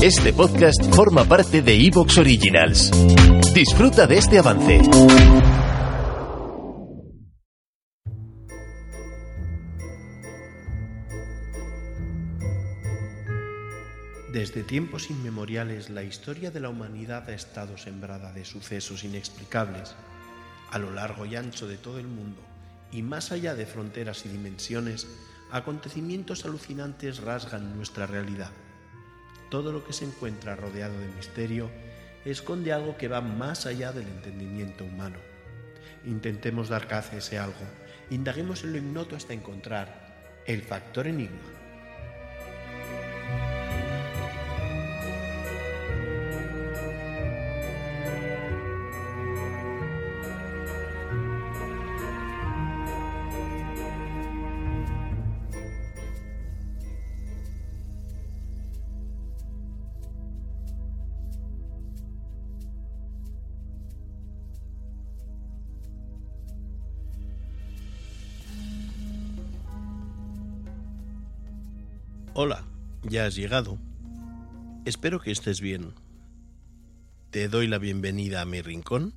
Este podcast forma parte de Evox Originals. Disfruta de este avance. Desde tiempos inmemoriales la historia de la humanidad ha estado sembrada de sucesos inexplicables. A lo largo y ancho de todo el mundo, y más allá de fronteras y dimensiones, acontecimientos alucinantes rasgan nuestra realidad todo lo que se encuentra rodeado de misterio esconde algo que va más allá del entendimiento humano. Intentemos dar caza a ese algo, indaguemos en lo ignoto hasta encontrar el factor enigma Hola, ya has llegado. Espero que estés bien. Te doy la bienvenida a mi rincón,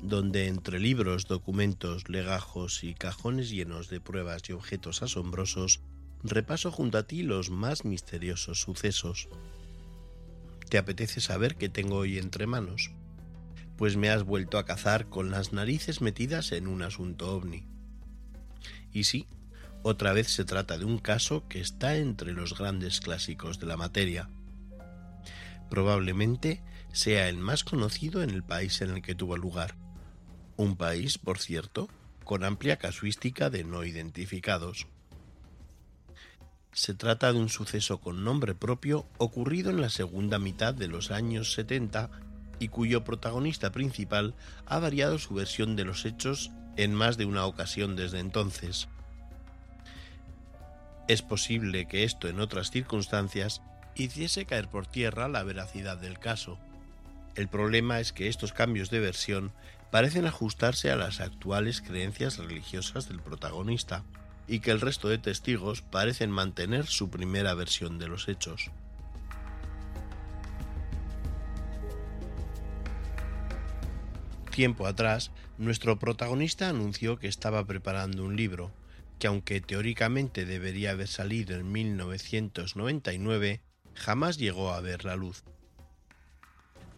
donde entre libros, documentos, legajos y cajones llenos de pruebas y objetos asombrosos, repaso junto a ti los más misteriosos sucesos. ¿Te apetece saber qué tengo hoy entre manos? Pues me has vuelto a cazar con las narices metidas en un asunto ovni. Y sí, otra vez se trata de un caso que está entre los grandes clásicos de la materia. Probablemente sea el más conocido en el país en el que tuvo lugar. Un país, por cierto, con amplia casuística de no identificados. Se trata de un suceso con nombre propio ocurrido en la segunda mitad de los años 70 y cuyo protagonista principal ha variado su versión de los hechos en más de una ocasión desde entonces. Es posible que esto en otras circunstancias hiciese caer por tierra la veracidad del caso. El problema es que estos cambios de versión parecen ajustarse a las actuales creencias religiosas del protagonista y que el resto de testigos parecen mantener su primera versión de los hechos. Tiempo atrás, nuestro protagonista anunció que estaba preparando un libro, que aunque teóricamente debería haber salido en 1999, jamás llegó a ver la luz.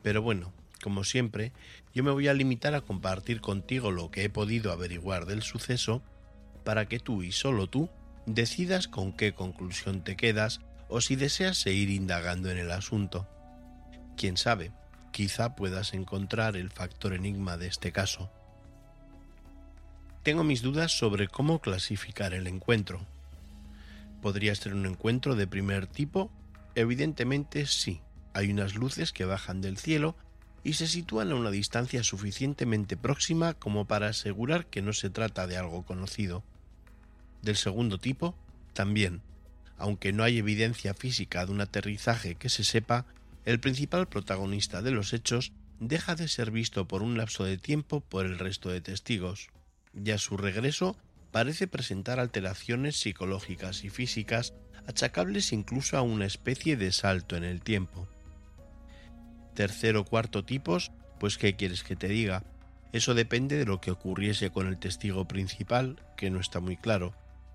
Pero bueno, como siempre, yo me voy a limitar a compartir contigo lo que he podido averiguar del suceso para que tú y solo tú decidas con qué conclusión te quedas o si deseas seguir indagando en el asunto. Quién sabe, quizá puedas encontrar el factor enigma de este caso. Tengo mis dudas sobre cómo clasificar el encuentro. ¿Podría ser un encuentro de primer tipo? Evidentemente sí. Hay unas luces que bajan del cielo y se sitúan a una distancia suficientemente próxima como para asegurar que no se trata de algo conocido. Del segundo tipo, también. Aunque no hay evidencia física de un aterrizaje que se sepa, el principal protagonista de los hechos deja de ser visto por un lapso de tiempo por el resto de testigos y a su regreso parece presentar alteraciones psicológicas y físicas achacables incluso a una especie de salto en el tiempo. Tercero o cuarto tipos, pues ¿qué quieres que te diga? Eso depende de lo que ocurriese con el testigo principal, que no está muy claro,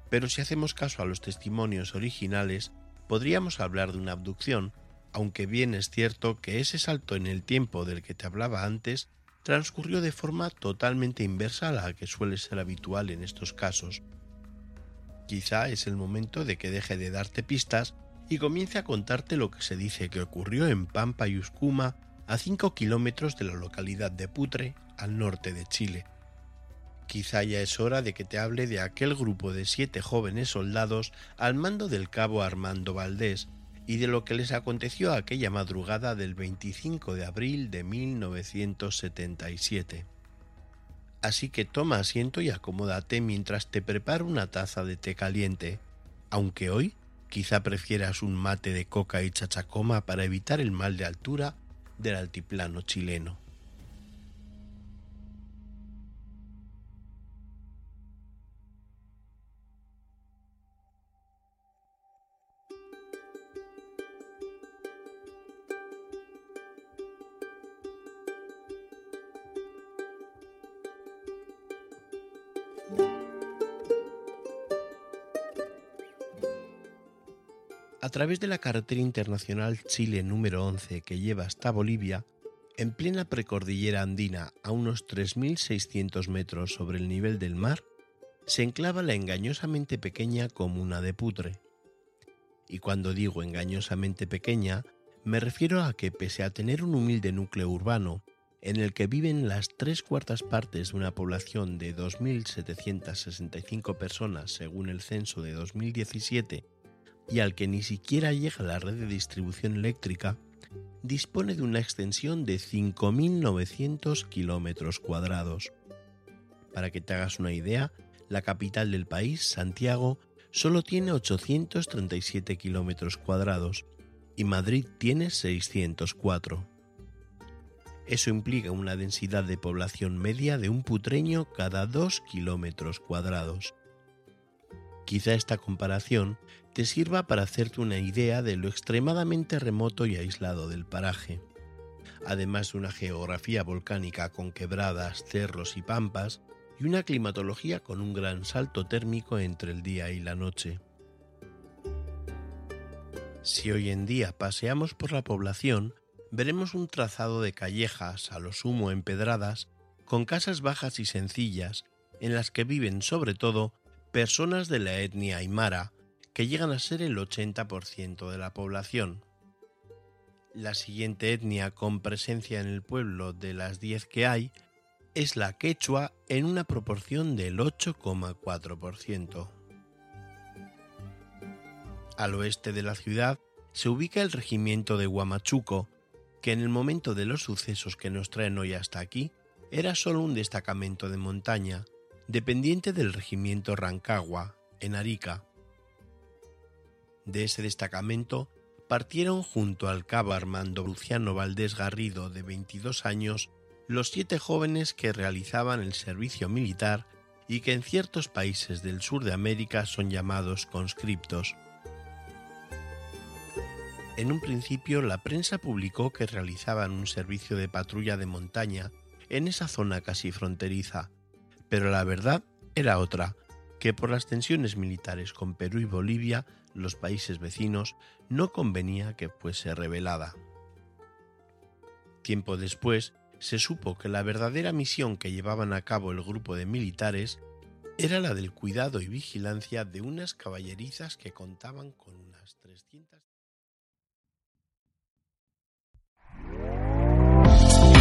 pero si hacemos caso a los testimonios originales, podríamos hablar de una abducción, aunque bien es cierto que ese salto en el tiempo del que te hablaba antes transcurrió de forma totalmente inversa a la que suele ser habitual en estos casos. Quizá es el momento de que deje de darte pistas y comience a contarte lo que se dice que ocurrió en Pampa y Uscuma, a 5 kilómetros de la localidad de Putre, al norte de Chile. Quizá ya es hora de que te hable de aquel grupo de siete jóvenes soldados al mando del cabo Armando Valdés, y de lo que les aconteció aquella madrugada del 25 de abril de 1977. Así que toma asiento y acomódate mientras te preparo una taza de té caliente, aunque hoy quizá prefieras un mate de coca y chachacoma para evitar el mal de altura del altiplano chileno. A través de la carretera internacional Chile número 11 que lleva hasta Bolivia, en plena precordillera andina a unos 3.600 metros sobre el nivel del mar, se enclava la engañosamente pequeña comuna de Putre. Y cuando digo engañosamente pequeña, me refiero a que pese a tener un humilde núcleo urbano, en el que viven las tres cuartas partes de una población de 2.765 personas según el censo de 2017 y al que ni siquiera llega la red de distribución eléctrica, dispone de una extensión de 5.900 kilómetros cuadrados. Para que te hagas una idea, la capital del país, Santiago, solo tiene 837 kilómetros cuadrados y Madrid tiene 604. Eso implica una densidad de población media de un putreño cada 2 kilómetros cuadrados. Quizá esta comparación te sirva para hacerte una idea de lo extremadamente remoto y aislado del paraje. Además de una geografía volcánica con quebradas, cerros y pampas, y una climatología con un gran salto térmico entre el día y la noche. Si hoy en día paseamos por la población, veremos un trazado de callejas, a lo sumo empedradas, con casas bajas y sencillas, en las que viven sobre todo personas de la etnia aymara, que llegan a ser el 80% de la población. La siguiente etnia con presencia en el pueblo de las 10 que hay es la quechua en una proporción del 8,4%. Al oeste de la ciudad se ubica el regimiento de Huamachuco, que en el momento de los sucesos que nos traen hoy hasta aquí era solo un destacamento de montaña, dependiente del regimiento Rancagua, en Arica. De ese destacamento partieron junto al cabo Armando Luciano Valdés Garrido, de 22 años, los siete jóvenes que realizaban el servicio militar y que en ciertos países del sur de América son llamados conscriptos. En un principio la prensa publicó que realizaban un servicio de patrulla de montaña en esa zona casi fronteriza, pero la verdad era otra, que por las tensiones militares con Perú y Bolivia, los países vecinos, no convenía que fuese revelada. Tiempo después, se supo que la verdadera misión que llevaban a cabo el grupo de militares era la del cuidado y vigilancia de unas caballerizas que contaban con unas 300